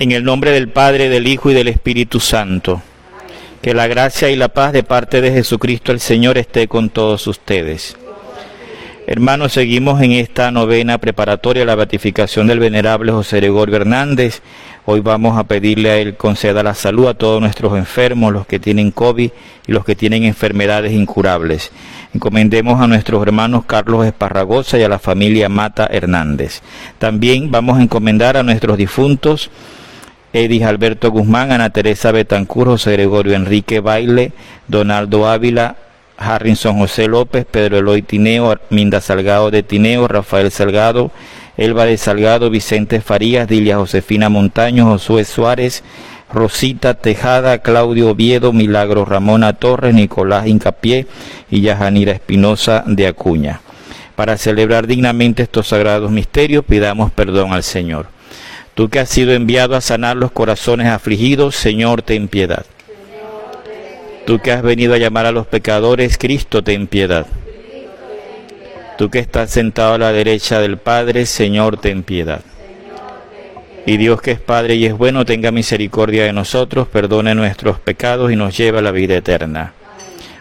en el nombre del Padre, del Hijo y del Espíritu Santo. Que la gracia y la paz de parte de Jesucristo el Señor esté con todos ustedes. Hermanos, seguimos en esta novena preparatoria a la beatificación del venerable José Gregorio Hernández. Hoy vamos a pedirle a Él conceda la salud a todos nuestros enfermos, los que tienen COVID y los que tienen enfermedades incurables. Encomendemos a nuestros hermanos Carlos Esparragosa y a la familia Mata Hernández. También vamos a encomendar a nuestros difuntos Edis Alberto Guzmán, Ana Teresa Betancur, José Gregorio Enrique Baile, Donaldo Ávila, Harrison José López, Pedro Eloy Tineo, Minda Salgado de Tineo, Rafael Salgado, Elba de Salgado, Vicente Farías, Dilia Josefina Montaño, Josué Suárez, Rosita Tejada, Claudio Oviedo, Milagro Ramona Torres, Nicolás Incapié y Yajanira Espinosa de Acuña. Para celebrar dignamente estos sagrados misterios, pidamos perdón al Señor. Tú que has sido enviado a sanar los corazones afligidos, Señor, ten piedad. Tú que has venido a llamar a los pecadores, Cristo, ten piedad. Tú que estás sentado a la derecha del Padre, Señor, ten piedad. Y Dios que es Padre y es bueno, tenga misericordia de nosotros, perdone nuestros pecados y nos lleve a la vida eterna.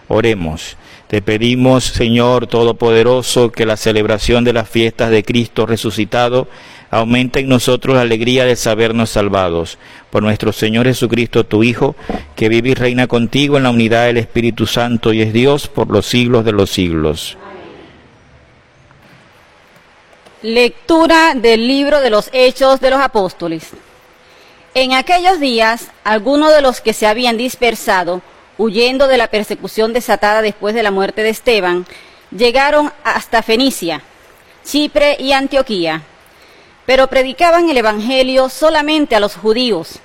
Oremos. Te pedimos, Señor Todopoderoso, que la celebración de las fiestas de Cristo resucitado aumenta en nosotros la alegría de sabernos salvados. Por nuestro Señor Jesucristo, tu Hijo, que vive y reina contigo en la unidad del Espíritu Santo y es Dios por los siglos de los siglos. Lectura del libro de los Hechos de los Apóstoles. En aquellos días, algunos de los que se habían dispersado, huyendo de la persecución desatada después de la muerte de Esteban, llegaron hasta Fenicia, Chipre y Antioquía, pero predicaban el Evangelio solamente a los judíos.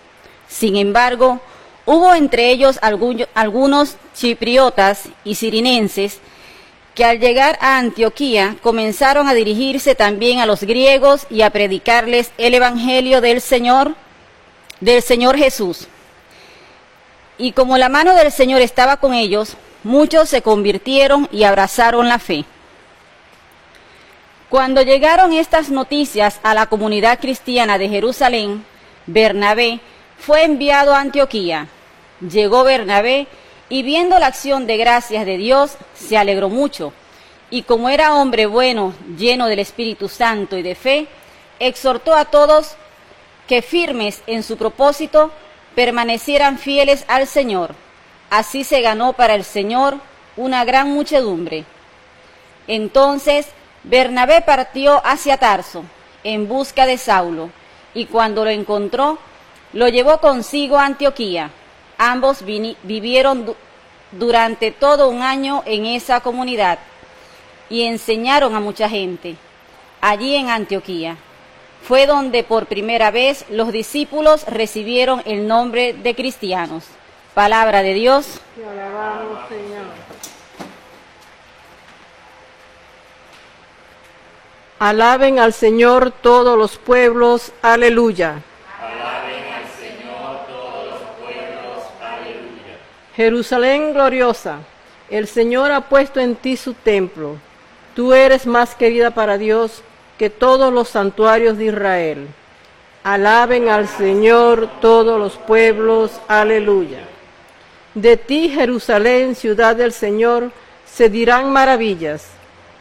Sin embargo, hubo entre ellos algunos chipriotas y sirinenses que al llegar a Antioquía comenzaron a dirigirse también a los griegos y a predicarles el Evangelio del Señor, del Señor Jesús. Y como la mano del Señor estaba con ellos, muchos se convirtieron y abrazaron la fe. Cuando llegaron estas noticias a la comunidad cristiana de Jerusalén, Bernabé fue enviado a Antioquía. Llegó Bernabé y viendo la acción de gracias de Dios, se alegró mucho. Y como era hombre bueno, lleno del Espíritu Santo y de fe, exhortó a todos que firmes en su propósito permanecieran fieles al Señor. Así se ganó para el Señor una gran muchedumbre. Entonces Bernabé partió hacia Tarso en busca de Saulo, y cuando lo encontró, lo llevó consigo a Antioquía. Ambos vivieron durante todo un año en esa comunidad y enseñaron a mucha gente allí en Antioquía fue donde por primera vez los discípulos recibieron el nombre de cristianos. Palabra de Dios. Te alabamos, Señor. Alaben al Señor todos los pueblos. Aleluya. Alaben al Señor todos los pueblos. Aleluya. Jerusalén gloriosa, el Señor ha puesto en ti su templo. Tú eres más querida para Dios que todos los santuarios de Israel. Alaben al Señor todos los pueblos. Aleluya. De ti, Jerusalén, ciudad del Señor, se dirán maravillas.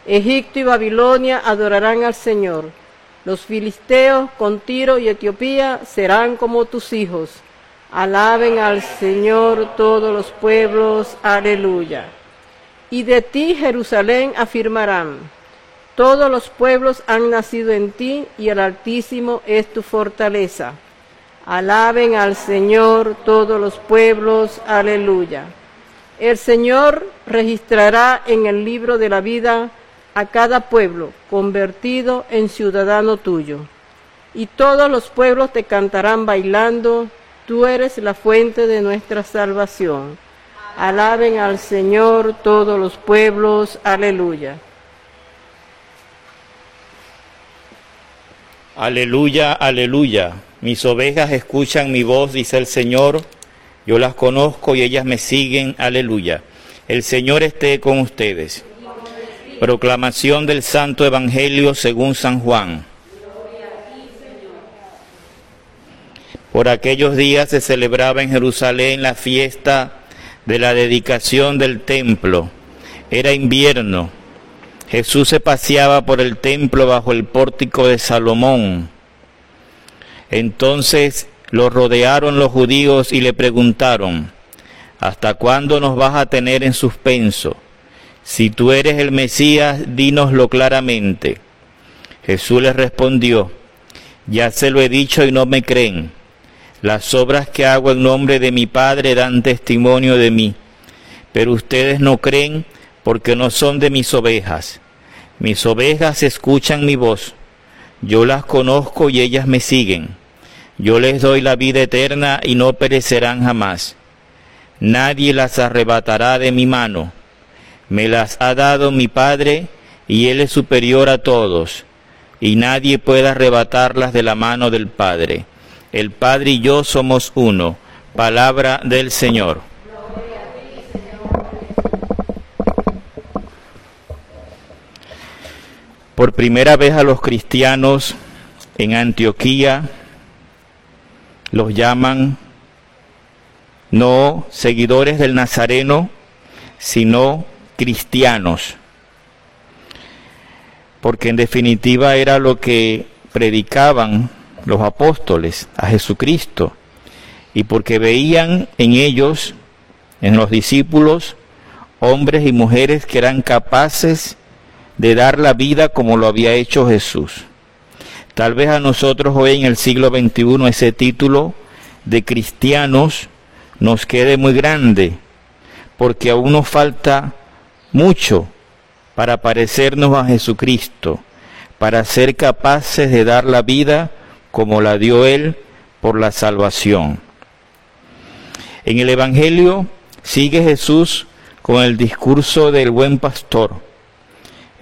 Egipto y Babilonia adorarán al Señor. Los filisteos con Tiro y Etiopía serán como tus hijos. Alaben al Señor todos los pueblos. Aleluya. Y de ti, Jerusalén, afirmarán todos los pueblos han nacido en ti y el Altísimo es tu fortaleza. Alaben al Señor todos los pueblos. Aleluya. El Señor registrará en el libro de la vida a cada pueblo convertido en ciudadano tuyo. Y todos los pueblos te cantarán bailando, tú eres la fuente de nuestra salvación. Alaben al Señor todos los pueblos. Aleluya. Aleluya, aleluya. Mis ovejas escuchan mi voz, dice el Señor. Yo las conozco y ellas me siguen. Aleluya. El Señor esté con ustedes. Proclamación del Santo Evangelio según San Juan. Por aquellos días se celebraba en Jerusalén la fiesta de la dedicación del templo. Era invierno. Jesús se paseaba por el templo bajo el pórtico de Salomón. Entonces lo rodearon los judíos y le preguntaron, ¿hasta cuándo nos vas a tener en suspenso? Si tú eres el Mesías, dínoslo claramente. Jesús les respondió, ya se lo he dicho y no me creen. Las obras que hago en nombre de mi Padre dan testimonio de mí, pero ustedes no creen porque no son de mis ovejas. Mis ovejas escuchan mi voz, yo las conozco y ellas me siguen. Yo les doy la vida eterna y no perecerán jamás. Nadie las arrebatará de mi mano. Me las ha dado mi Padre y Él es superior a todos, y nadie puede arrebatarlas de la mano del Padre. El Padre y yo somos uno. Palabra del Señor. Por primera vez a los cristianos en Antioquía los llaman no seguidores del Nazareno, sino cristianos. Porque en definitiva era lo que predicaban los apóstoles a Jesucristo y porque veían en ellos, en los discípulos, hombres y mujeres que eran capaces de dar la vida como lo había hecho Jesús. Tal vez a nosotros hoy en el siglo XXI ese título de cristianos nos quede muy grande, porque aún nos falta mucho para parecernos a Jesucristo, para ser capaces de dar la vida como la dio Él por la salvación. En el Evangelio sigue Jesús con el discurso del buen pastor.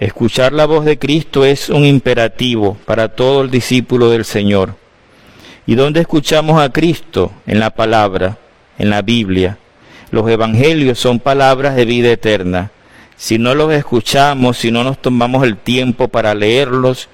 Escuchar la voz de Cristo es un imperativo para todo el discípulo del Señor. ¿Y dónde escuchamos a Cristo? En la palabra, en la Biblia. Los evangelios son palabras de vida eterna. Si no los escuchamos, si no nos tomamos el tiempo para leerlos,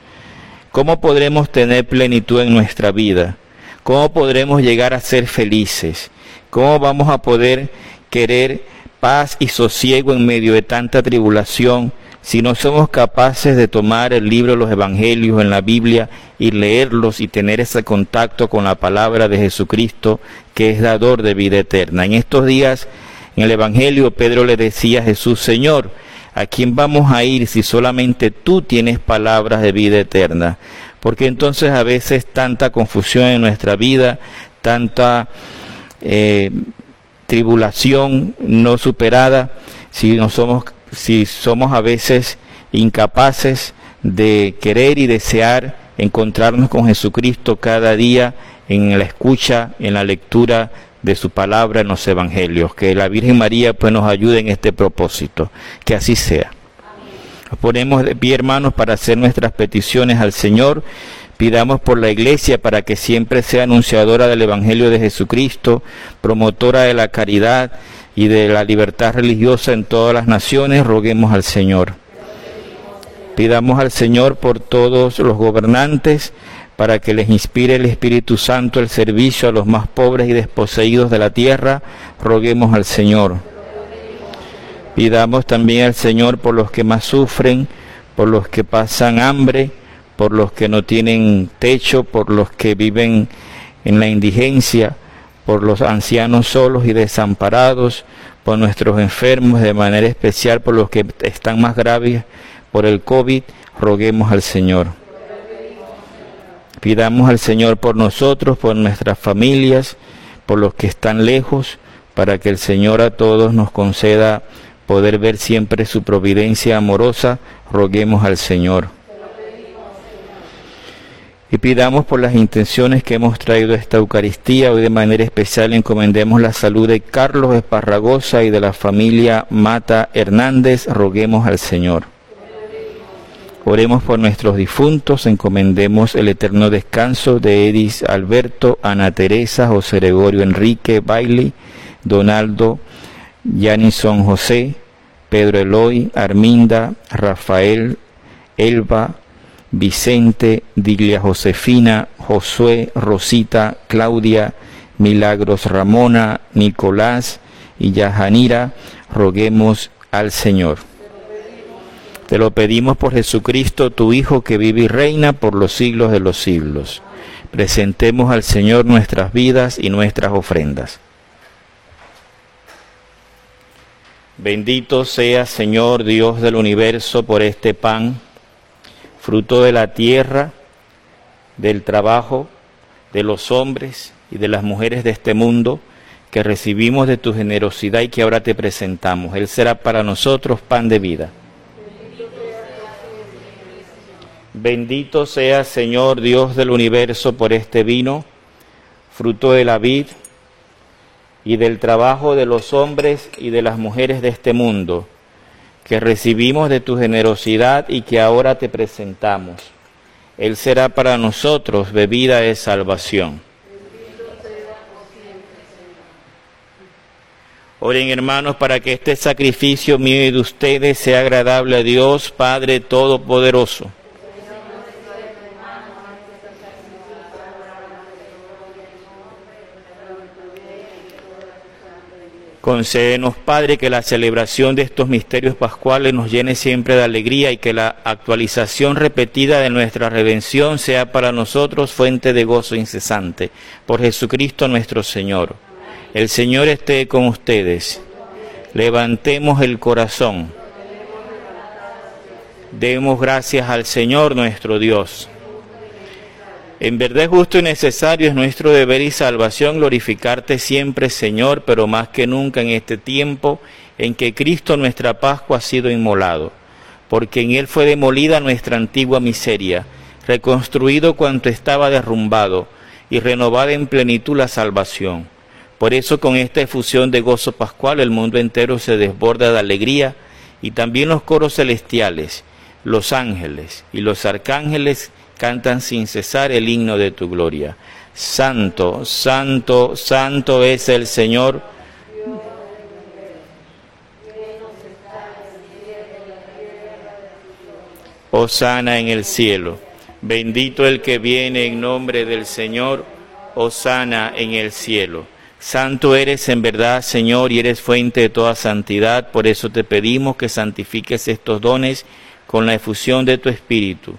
¿Cómo podremos tener plenitud en nuestra vida? ¿Cómo podremos llegar a ser felices? ¿Cómo vamos a poder querer paz y sosiego en medio de tanta tribulación si no somos capaces de tomar el libro de los Evangelios en la Biblia y leerlos y tener ese contacto con la palabra de Jesucristo que es dador de vida eterna? En estos días, en el Evangelio, Pedro le decía a Jesús, Señor, ¿A quién vamos a ir si solamente tú tienes palabras de vida eterna? Porque entonces a veces tanta confusión en nuestra vida, tanta eh, tribulación no superada, si no somos, si somos a veces incapaces de querer y desear encontrarnos con Jesucristo cada día en la escucha, en la lectura de su palabra en los evangelios. Que la Virgen María pues nos ayude en este propósito. Que así sea. Nos ponemos de pie, hermanos, para hacer nuestras peticiones al Señor. Pidamos por la Iglesia para que siempre sea anunciadora del Evangelio de Jesucristo, promotora de la caridad y de la libertad religiosa en todas las naciones. Roguemos al Señor. Pidamos al Señor por todos los gobernantes, para que les inspire el Espíritu Santo el servicio a los más pobres y desposeídos de la tierra, roguemos al Señor. Pidamos también al Señor por los que más sufren, por los que pasan hambre, por los que no tienen techo, por los que viven en la indigencia, por los ancianos solos y desamparados, por nuestros enfermos, de manera especial por los que están más graves por el COVID, roguemos al Señor. Pidamos al Señor por nosotros, por nuestras familias, por los que están lejos, para que el Señor a todos nos conceda poder ver siempre su providencia amorosa. Roguemos al Señor. Y pidamos por las intenciones que hemos traído a esta Eucaristía. Hoy de manera especial encomendemos la salud de Carlos Esparragosa y de la familia Mata Hernández. Roguemos al Señor. Oremos por nuestros difuntos, encomendemos el eterno descanso de Edis Alberto, Ana Teresa, José Gregorio Enrique, Bailey, Donaldo, Yanison José, Pedro Eloy, Arminda, Rafael, Elba, Vicente, Dilia Josefina, Josué, Rosita, Claudia, Milagros Ramona, Nicolás y Yahanira, roguemos al Señor. Te lo pedimos por Jesucristo, tu Hijo, que vive y reina por los siglos de los siglos. Presentemos al Señor nuestras vidas y nuestras ofrendas. Bendito sea, Señor Dios del universo, por este pan, fruto de la tierra, del trabajo de los hombres y de las mujeres de este mundo, que recibimos de tu generosidad y que ahora te presentamos. Él será para nosotros pan de vida. Bendito sea, Señor Dios del universo, por este vino, fruto de la vid y del trabajo de los hombres y de las mujeres de este mundo, que recibimos de tu generosidad y que ahora te presentamos. Él será para nosotros bebida de salvación. Oren hermanos para que este sacrificio mío y de ustedes sea agradable a Dios Padre Todopoderoso. Concédenos, Padre, que la celebración de estos misterios pascuales nos llene siempre de alegría y que la actualización repetida de nuestra redención sea para nosotros fuente de gozo incesante. Por Jesucristo nuestro Señor. El Señor esté con ustedes. Levantemos el corazón. Demos gracias al Señor nuestro Dios. En verdad justo y necesario es nuestro deber y salvación glorificarte siempre, Señor, pero más que nunca en este tiempo en que Cristo nuestra Pascua ha sido inmolado, porque en Él fue demolida nuestra antigua miseria, reconstruido cuanto estaba derrumbado y renovada en plenitud la salvación. Por eso con esta efusión de gozo pascual el mundo entero se desborda de alegría y también los coros celestiales, los ángeles y los arcángeles cantan sin cesar el himno de tu gloria. Santo, santo, santo es el Señor. Osana en el cielo. Bendito el que viene en nombre del Señor. Osana en el cielo. Santo eres en verdad, Señor, y eres fuente de toda santidad. Por eso te pedimos que santifiques estos dones con la efusión de tu Espíritu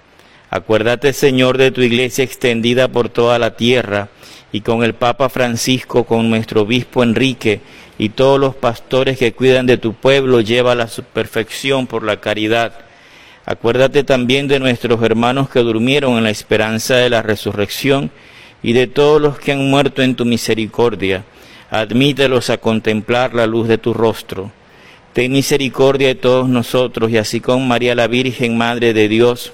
Acuérdate, Señor, de tu iglesia extendida por toda la tierra y con el Papa Francisco, con nuestro obispo Enrique y todos los pastores que cuidan de tu pueblo, lleva a su perfección por la caridad. Acuérdate también de nuestros hermanos que durmieron en la esperanza de la resurrección y de todos los que han muerto en tu misericordia. admítelos a contemplar la luz de tu rostro. Ten misericordia de todos nosotros y así con María la Virgen, Madre de Dios,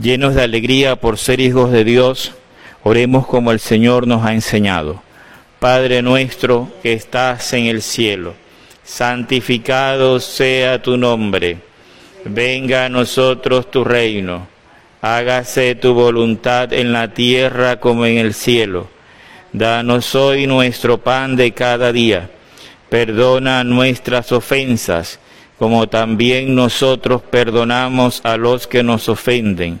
Llenos de alegría por ser hijos de Dios, oremos como el Señor nos ha enseñado. Padre nuestro que estás en el cielo, santificado sea tu nombre, venga a nosotros tu reino, hágase tu voluntad en la tierra como en el cielo. Danos hoy nuestro pan de cada día Perdona nuestras ofensas, como también nosotros perdonamos a los que nos ofenden.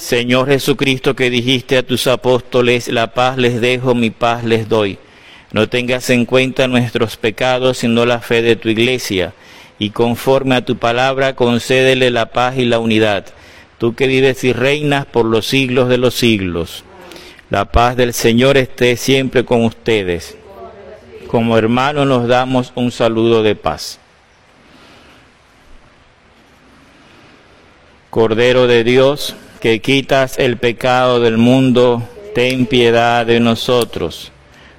Señor Jesucristo que dijiste a tus apóstoles, la paz les dejo, mi paz les doy. No tengas en cuenta nuestros pecados, sino la fe de tu iglesia, y conforme a tu palabra concédele la paz y la unidad, tú que vives y reinas por los siglos de los siglos. La paz del Señor esté siempre con ustedes como hermanos nos damos un saludo de paz. Cordero de Dios, que quitas el pecado del mundo, ten piedad de nosotros.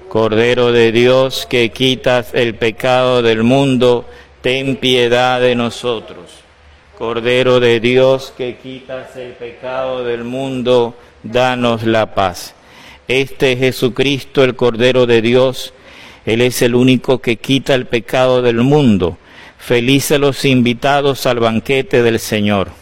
Cordero de Dios, que quitas el pecado del mundo, ten piedad de nosotros. Cordero de Dios, que quitas el pecado del mundo, danos la paz. Este es Jesucristo, el Cordero de Dios, él es el único que quita el pecado del mundo. Felices los invitados al banquete del Señor.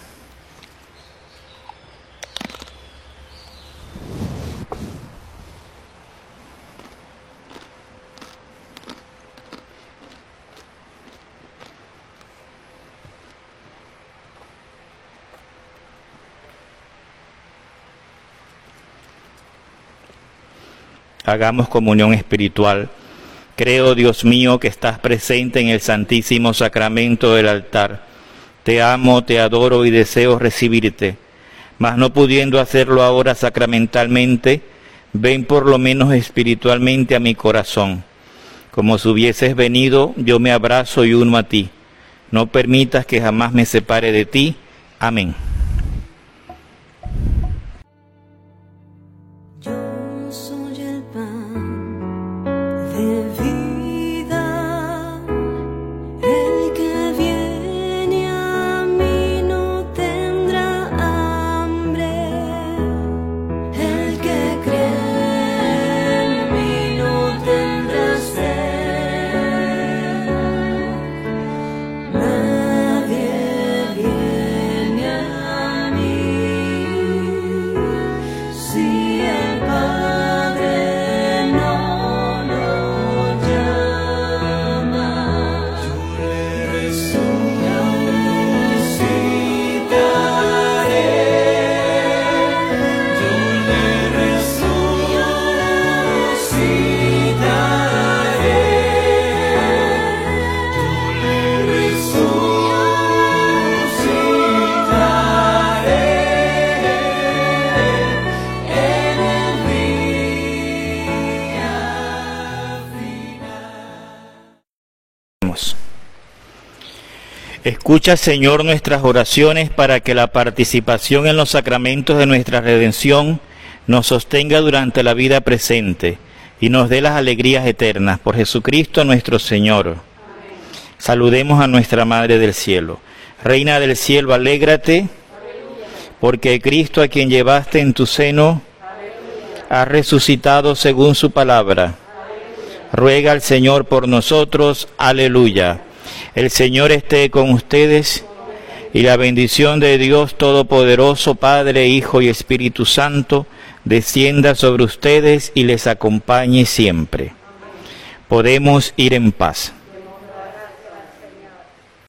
Hagamos comunión espiritual. Creo, Dios mío, que estás presente en el Santísimo Sacramento del altar. Te amo, te adoro y deseo recibirte. Mas no pudiendo hacerlo ahora sacramentalmente, ven por lo menos espiritualmente a mi corazón. Como si hubieses venido, yo me abrazo y uno a ti. No permitas que jamás me separe de ti. Amén. Escucha, Señor, nuestras oraciones para que la participación en los sacramentos de nuestra redención nos sostenga durante la vida presente y nos dé las alegrías eternas. Por Jesucristo nuestro Señor. Saludemos a nuestra Madre del Cielo. Reina del Cielo, alégrate, porque Cristo a quien llevaste en tu seno ha resucitado según su palabra. Ruega al Señor por nosotros. Aleluya. El Señor esté con ustedes y la bendición de Dios Todopoderoso, Padre, Hijo y Espíritu Santo, descienda sobre ustedes y les acompañe siempre. Podemos ir en paz.